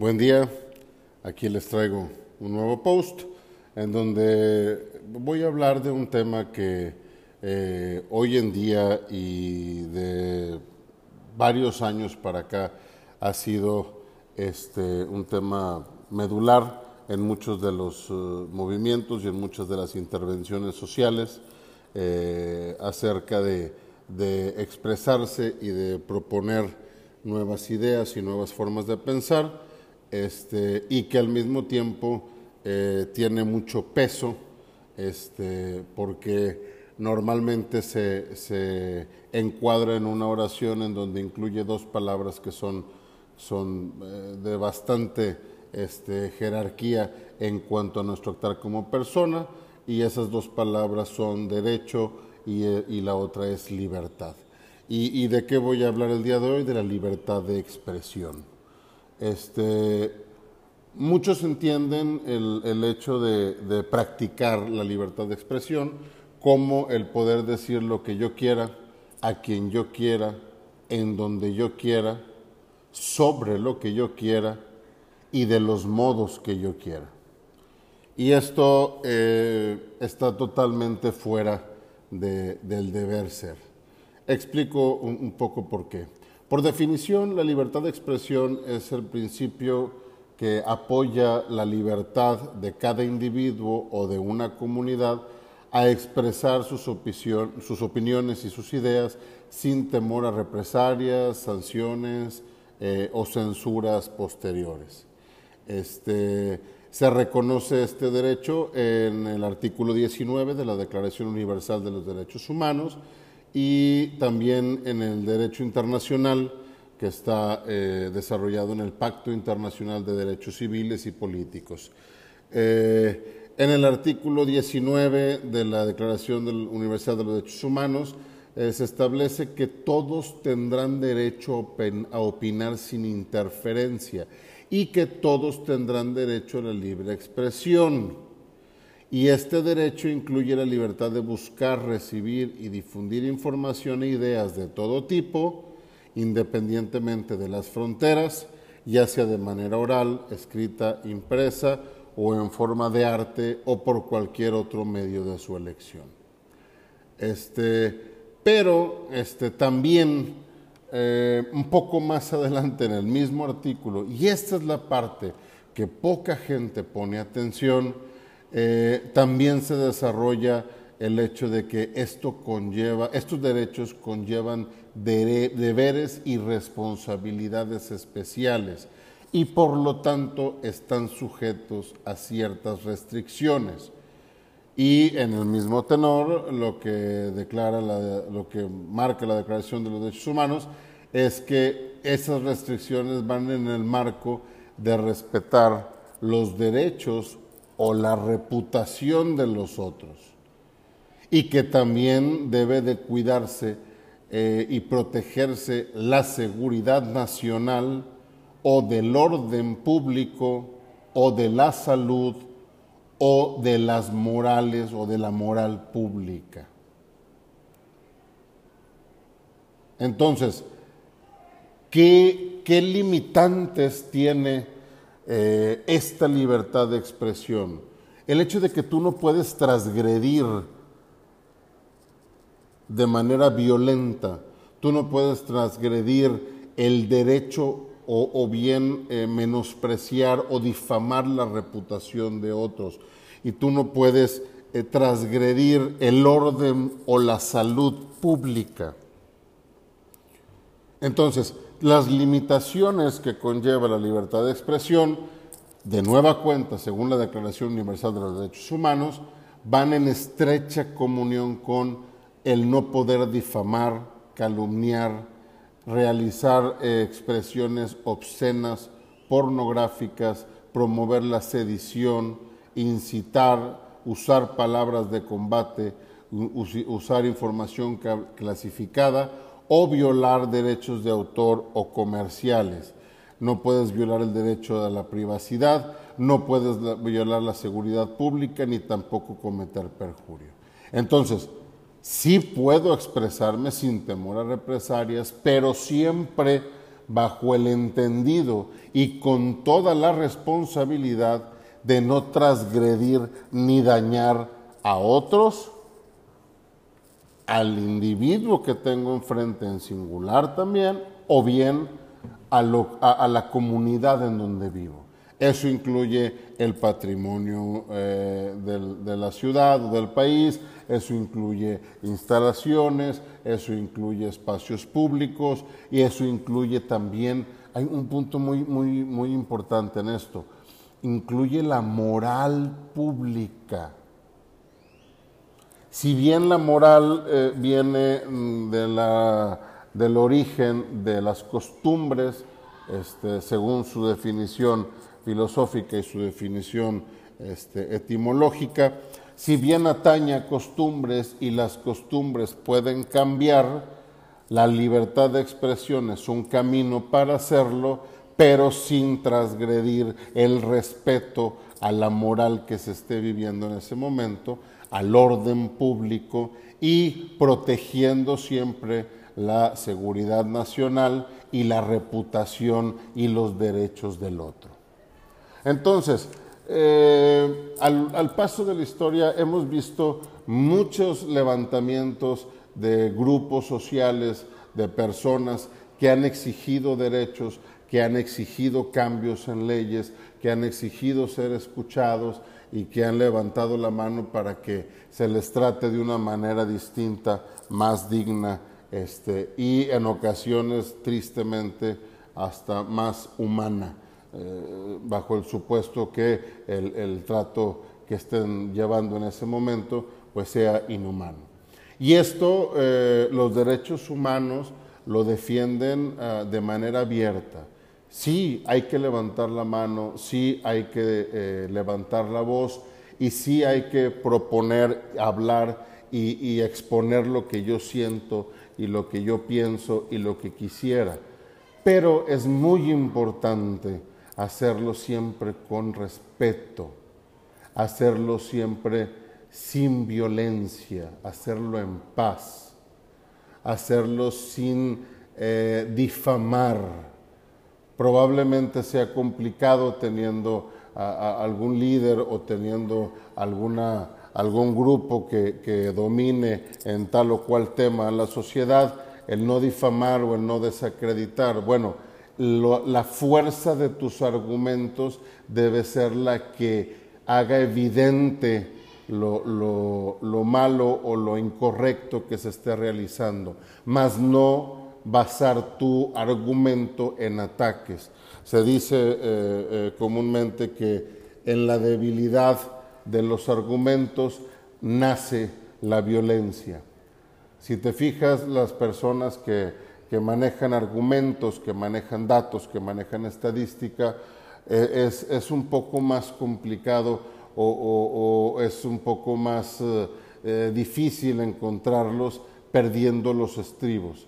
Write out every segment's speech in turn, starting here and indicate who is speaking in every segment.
Speaker 1: Buen día, aquí les traigo un nuevo post en donde voy a hablar de un tema que eh, hoy en día y de varios años para acá ha sido este, un tema medular en muchos de los eh, movimientos y en muchas de las intervenciones sociales eh, acerca de, de expresarse y de proponer nuevas ideas y nuevas formas de pensar este, y que al mismo tiempo eh, tiene mucho peso, este, porque normalmente se, se, encuadra en una oración en donde incluye dos palabras que son, son de bastante este, jerarquía en cuanto a nuestro actuar como persona, y esas dos palabras son derecho y, eh, y la otra es libertad. ¿Y, ¿Y de qué voy a hablar el día de hoy? De la libertad de expresión. Este, muchos entienden el, el hecho de, de, practicar la libertad de expresión como el poder decir lo que yo quiera, a quien yo quiera, en donde yo quiera, sobre lo que yo quiera y de los modos que yo quiera. Y esto eh, está totalmente fuera de, del deber ser. Explico un, poco por qué. Por definición, la libertad de expresión es el principio que apoya la libertad de cada individuo o de una comunidad a expresar sus opiniones y sus ideas sin temor a represalias, sanciones eh, o censuras posteriores. Este, se reconoce este derecho en el artículo 19 de la Declaración Universal de los Derechos Humanos, y también en el derecho internacional que está eh, desarrollado en el Pacto Internacional de Derechos Civiles y Políticos. Eh, en el artículo 19 de la Declaración Universal de los Derechos Humanos eh, se establece que todos tendrán derecho a opinar sin interferencia y que todos tendrán derecho a la libre expresión. Y este derecho incluye la libertad de buscar, recibir y difundir información e ideas de todo tipo, independientemente de las fronteras, ya sea de manera oral, escrita, impresa o en forma de arte o por cualquier otro medio de su elección. Este, pero este, también eh, un poco más adelante en el mismo artículo, y esta es la parte que poca gente pone atención, eh, también se desarrolla el hecho de que esto conlleva, estos derechos conllevan de, deberes y responsabilidades especiales y por lo tanto están sujetos a ciertas restricciones. Y en el mismo tenor, lo que declara la, lo que marca la Declaración de los Derechos Humanos es que esas restricciones van en el marco de respetar los derechos o la reputación de los otros. Y que también debe de cuidarse eh, y protegerse la seguridad nacional o del orden público o de la salud o de las morales o de la moral pública. Entonces, ¿qué, qué limitantes tiene eh, esta libertad de expresión. El hecho de que tú no puedes transgredir de manera violenta, tú no puedes transgredir el derecho o, bien eh, menospreciar o difamar la reputación de otros. Y tú no puedes eh, transgredir el orden o la salud pública. Entonces, las limitaciones que conlleva la libertad de expresión, de nueva cuenta, según la Declaración Universal de los Derechos Humanos, van en estrecha comunión con el no poder difamar, calumniar, realizar eh, expresiones obscenas, pornográficas, promover la sedición, incitar, usar palabras de combate, usar información clasificada o violar derechos de autor o comerciales. No puedes violar el derecho a la privacidad, no puedes violar la seguridad pública ni tampoco cometer perjurio. Entonces, sí puedo expresarme sin temor a represalias, pero siempre bajo el entendido y con toda la responsabilidad de no transgredir ni dañar a otros, al individuo que tengo enfrente en singular también, o bien a, la comunidad en donde vivo. Eso incluye el patrimonio eh, de la ciudad o del país, eso incluye instalaciones, eso incluye espacios públicos y eso incluye también, hay un punto muy, muy, muy importante en esto, incluye la moral pública. Si bien la moral eh, viene mm, de la, del origen de las costumbres, este, según su definición filosófica y su definición este, etimológica, si bien atañe costumbres y las costumbres pueden cambiar, la libertad de expresión es un camino para hacerlo, pero sin transgredir el respeto a la moral que se esté viviendo en ese momento, al orden público y protegiendo siempre la seguridad nacional y la reputación y los derechos del otro. Entonces, eh, al, paso de la historia hemos visto muchos levantamientos de grupos sociales, de personas que han exigido derechos, que han exigido cambios en leyes, que han exigido ser escuchados y que han levantado la mano para que se les trate de una manera distinta, más digna este, y en ocasiones tristemente hasta más humana. Eh, bajo el supuesto que el, trato que estén llevando en ese momento pues sea inhumano. Y esto eh, los derechos humanos lo defienden ah, de manera abierta. Sí hay que levantar la mano, sí hay que eh, levantar la voz y sí hay que proponer, hablar y exponer lo que yo siento y lo que yo pienso y lo que quisiera. Pero es muy importante hacerlo siempre con respeto, hacerlo siempre sin violencia, hacerlo en paz, hacerlo sin eh, difamar. Probablemente sea complicado teniendo algún líder o teniendo alguna, algún grupo que, domine en tal o cual tema la sociedad, el no difamar o el no desacreditar. Bueno, la fuerza de tus argumentos debe ser la que haga evidente lo, lo, malo o lo incorrecto que se esté realizando, mas no basar tu argumento en ataques. Se dice eh, eh, comúnmente que en la debilidad de los argumentos nace la violencia. Si te fijas, las personas que que manejan argumentos, que manejan datos, que manejan estadística, eh, es, un poco más complicado o, es un poco más eh, eh, difícil encontrarlos perdiendo los estribos.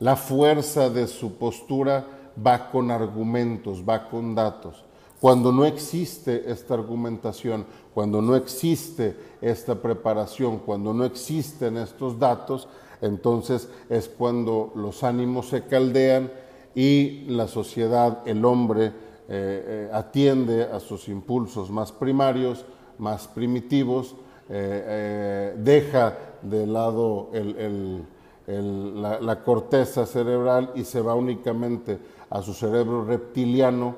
Speaker 1: La fuerza de su postura va con argumentos, va con datos. Cuando no existe esta argumentación, cuando no existe esta preparación, cuando no existen estos datos, entonces es cuando los ánimos se caldean y la sociedad, el hombre, eh, eh, atiende a sus impulsos más primarios, más primitivos, eh, deja de lado la, corteza cerebral y se va únicamente a su cerebro reptiliano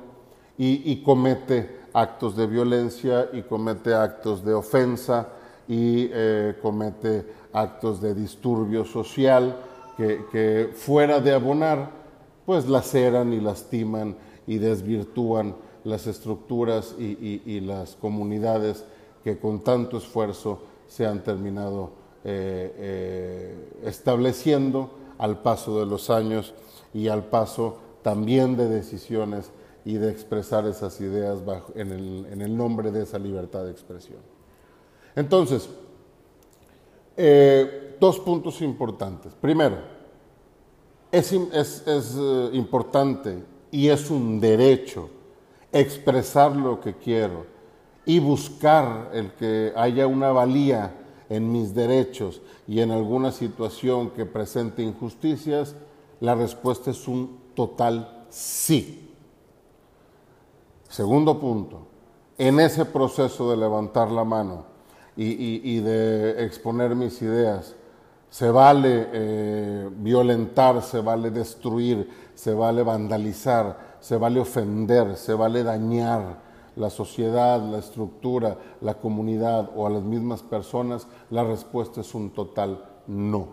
Speaker 1: y, y comete actos de violencia y comete actos de ofensa y comete actos de disturbio social que, fuera de abonar, pues laceran y lastiman y desvirtúan las estructuras y, las comunidades que con tanto esfuerzo se han terminado eh, eh, estableciendo al paso de los años y al paso también de decisiones y de expresar esas ideas en el nombre de esa libertad de expresión. Entonces, eh, dos puntos importantes. Primero, es, eh, importante y es un derecho expresar lo que quiero y buscar el que haya una valía en mis derechos y en alguna situación que presente injusticias, la respuesta es un total sí. Segundo punto, en ese proceso de levantar la mano y, de exponer mis ideas, se vale eh, violentar, se vale destruir, se vale vandalizar, se vale ofender, se vale dañar la sociedad, la estructura, la comunidad o a las mismas personas, la respuesta es un total no.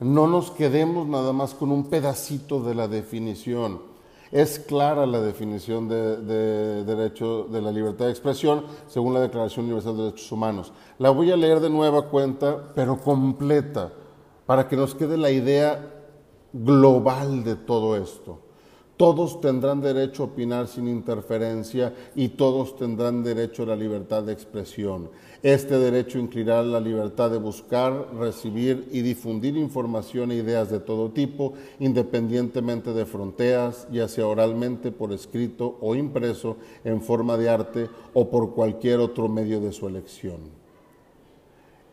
Speaker 1: No nos quedemos nada más con un pedacito de la definición es clara la definición de, derecho de la libertad de expresión según la Declaración Universal de Derechos Humanos. La voy a leer de nueva cuenta, pero completa, para que nos quede la idea global de todo esto. Todos tendrán derecho a opinar sin interferencia y todos tendrán derecho a la libertad de expresión. Este derecho incluirá la libertad de buscar, recibir y difundir información e ideas de todo tipo, independientemente de fronteras, ya sea oralmente, por escrito o impreso, en forma de arte o por cualquier otro medio de su elección.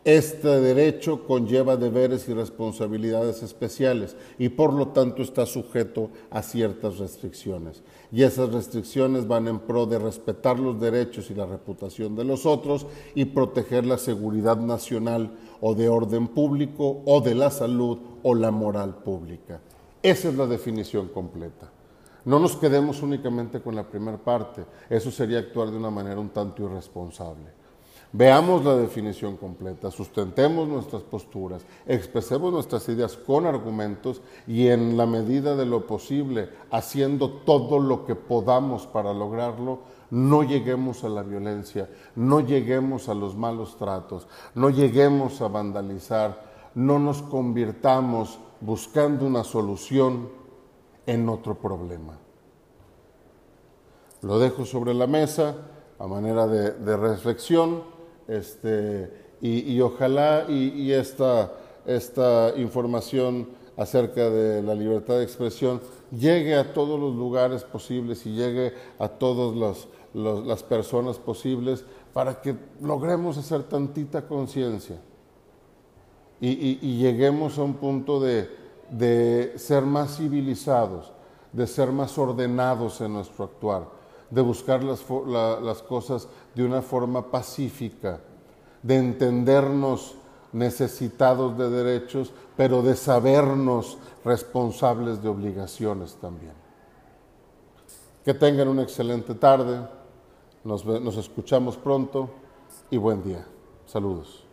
Speaker 1: Este derecho conlleva deberes y responsabilidades especiales y por lo tanto está sujeto a ciertas restricciones. Y esas restricciones van en pro de respetar los derechos y la reputación de los otros y proteger la seguridad nacional o de orden público o de la salud o la moral pública. Esa es la definición completa. No nos quedemos únicamente con la primera parte, eso sería actuar de una manera un tanto irresponsable. Veamos la definición completa, sustentemos nuestras posturas, expresemos nuestras ideas con argumentos y en la medida de lo posible, haciendo todo lo que podamos para lograrlo, no lleguemos a la violencia, no lleguemos a los malos tratos, no lleguemos a vandalizar, no nos convirtamos buscando una solución en otro problema. Lo dejo sobre la mesa a manera de, de reflexión este, y, ojalá y, esta, esta información acerca de la libertad de expresión llegue a todos los lugares posibles y llegue a todas las personas posibles para que logremos hacer tantita conciencia y, lleguemos a un punto de, ser más civilizados, de ser más ordenados en nuestro actuar, de buscar las, las cosas de una forma pacífica, de entendernos necesitados de derechos, pero de sabernos responsables de obligaciones también. Que tengan una excelente tarde, nos, nos escuchamos pronto y buen día. Saludos.